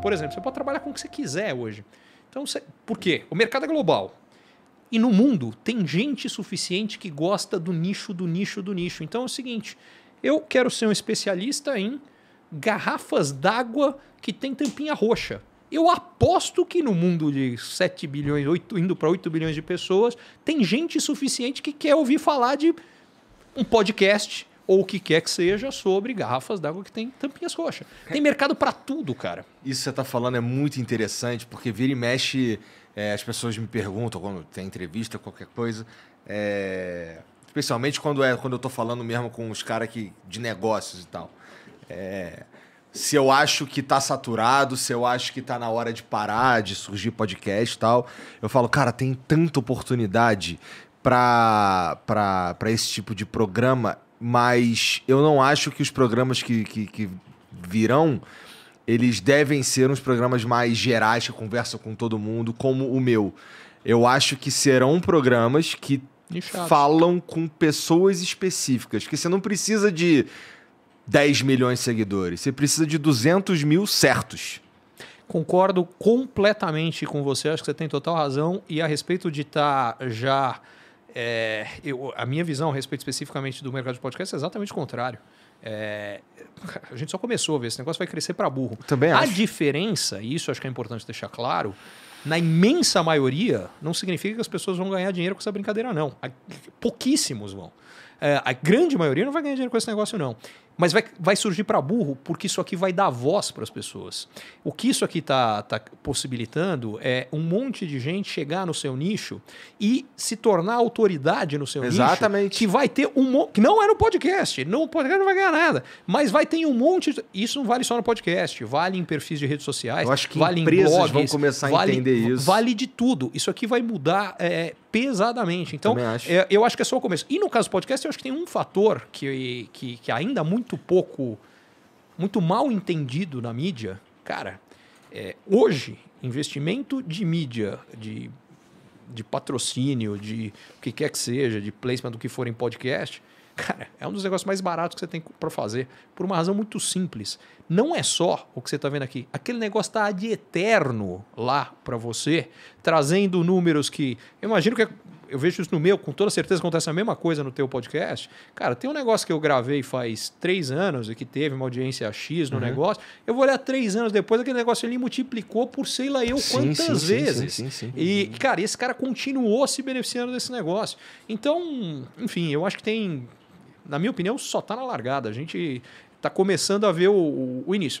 Por exemplo, você pode trabalhar com o que você quiser hoje. Então, você... por quê? O mercado é global. E no mundo tem gente suficiente que gosta do nicho, do nicho, do nicho. Então é o seguinte: eu quero ser um especialista em garrafas d'água que tem tampinha roxa. Eu aposto que no mundo de 7 bilhões, 8, indo para 8 bilhões de pessoas, tem gente suficiente que quer ouvir falar de um podcast ou o que quer que seja sobre garrafas d'água que tem tampinhas roxas. Tem mercado para tudo, cara. Isso que você está falando é muito interessante, porque vira e mexe, é, as pessoas me perguntam quando tem entrevista, qualquer coisa, é, especialmente quando, é, quando eu estou falando mesmo com os caras de negócios e tal. É, se eu acho que tá saturado, se eu acho que tá na hora de parar, de surgir podcast e tal. Eu falo, cara, tem tanta oportunidade para esse tipo de programa, mas eu não acho que os programas que, que, que virão eles devem ser uns programas mais gerais que conversam com todo mundo, como o meu. Eu acho que serão programas que falam com pessoas específicas, que você não precisa de 10 milhões de seguidores. Você precisa de 200 mil certos. Concordo completamente com você, acho que você tem total razão. E a respeito de estar tá já. É, eu, a minha visão a respeito especificamente do mercado de podcast é exatamente o contrário. É, a gente só começou a ver, esse negócio vai crescer para burro. Também acho. A diferença, e isso acho que é importante deixar claro, na imensa maioria, não significa que as pessoas vão ganhar dinheiro com essa brincadeira, não. Pouquíssimos vão. É, a grande maioria não vai ganhar dinheiro com esse negócio, não. Mas vai, vai surgir para burro porque isso aqui vai dar voz para as pessoas. O que isso aqui está tá possibilitando é um monte de gente chegar no seu nicho e se tornar autoridade no seu Exatamente. nicho. Que vai ter um que não é no podcast. No podcast não vai ganhar nada. Mas vai ter um monte. De, isso não vale só no podcast, vale em perfis de redes sociais. Eu acho que vale empresas em blogs, vão começar a vale, entender isso. Vale de tudo. Isso aqui vai mudar é, pesadamente. Então, acho. É, eu acho que é só o começo. E no caso do podcast, eu acho que tem um fator que, que, que ainda muito pouco, muito mal entendido na mídia. Cara, é, hoje, investimento de mídia, de, de patrocínio, de o que quer que seja, de placement do que for em podcast, Cara, é um dos negócios mais baratos que você tem para fazer, por uma razão muito simples. Não é só o que você está vendo aqui. Aquele negócio está de eterno lá para você, trazendo números que. Eu imagino que. Eu vejo isso no meu, com toda certeza acontece a mesma coisa no teu podcast. Cara, tem um negócio que eu gravei faz três anos e que teve uma audiência X no uhum. negócio. Eu vou olhar três anos depois, aquele negócio ali multiplicou por sei lá eu sim, quantas sim, vezes. Sim, sim, E, cara, esse cara continuou se beneficiando desse negócio. Então, enfim, eu acho que tem na minha opinião, só está na largada. A gente está começando a ver o, o, o início.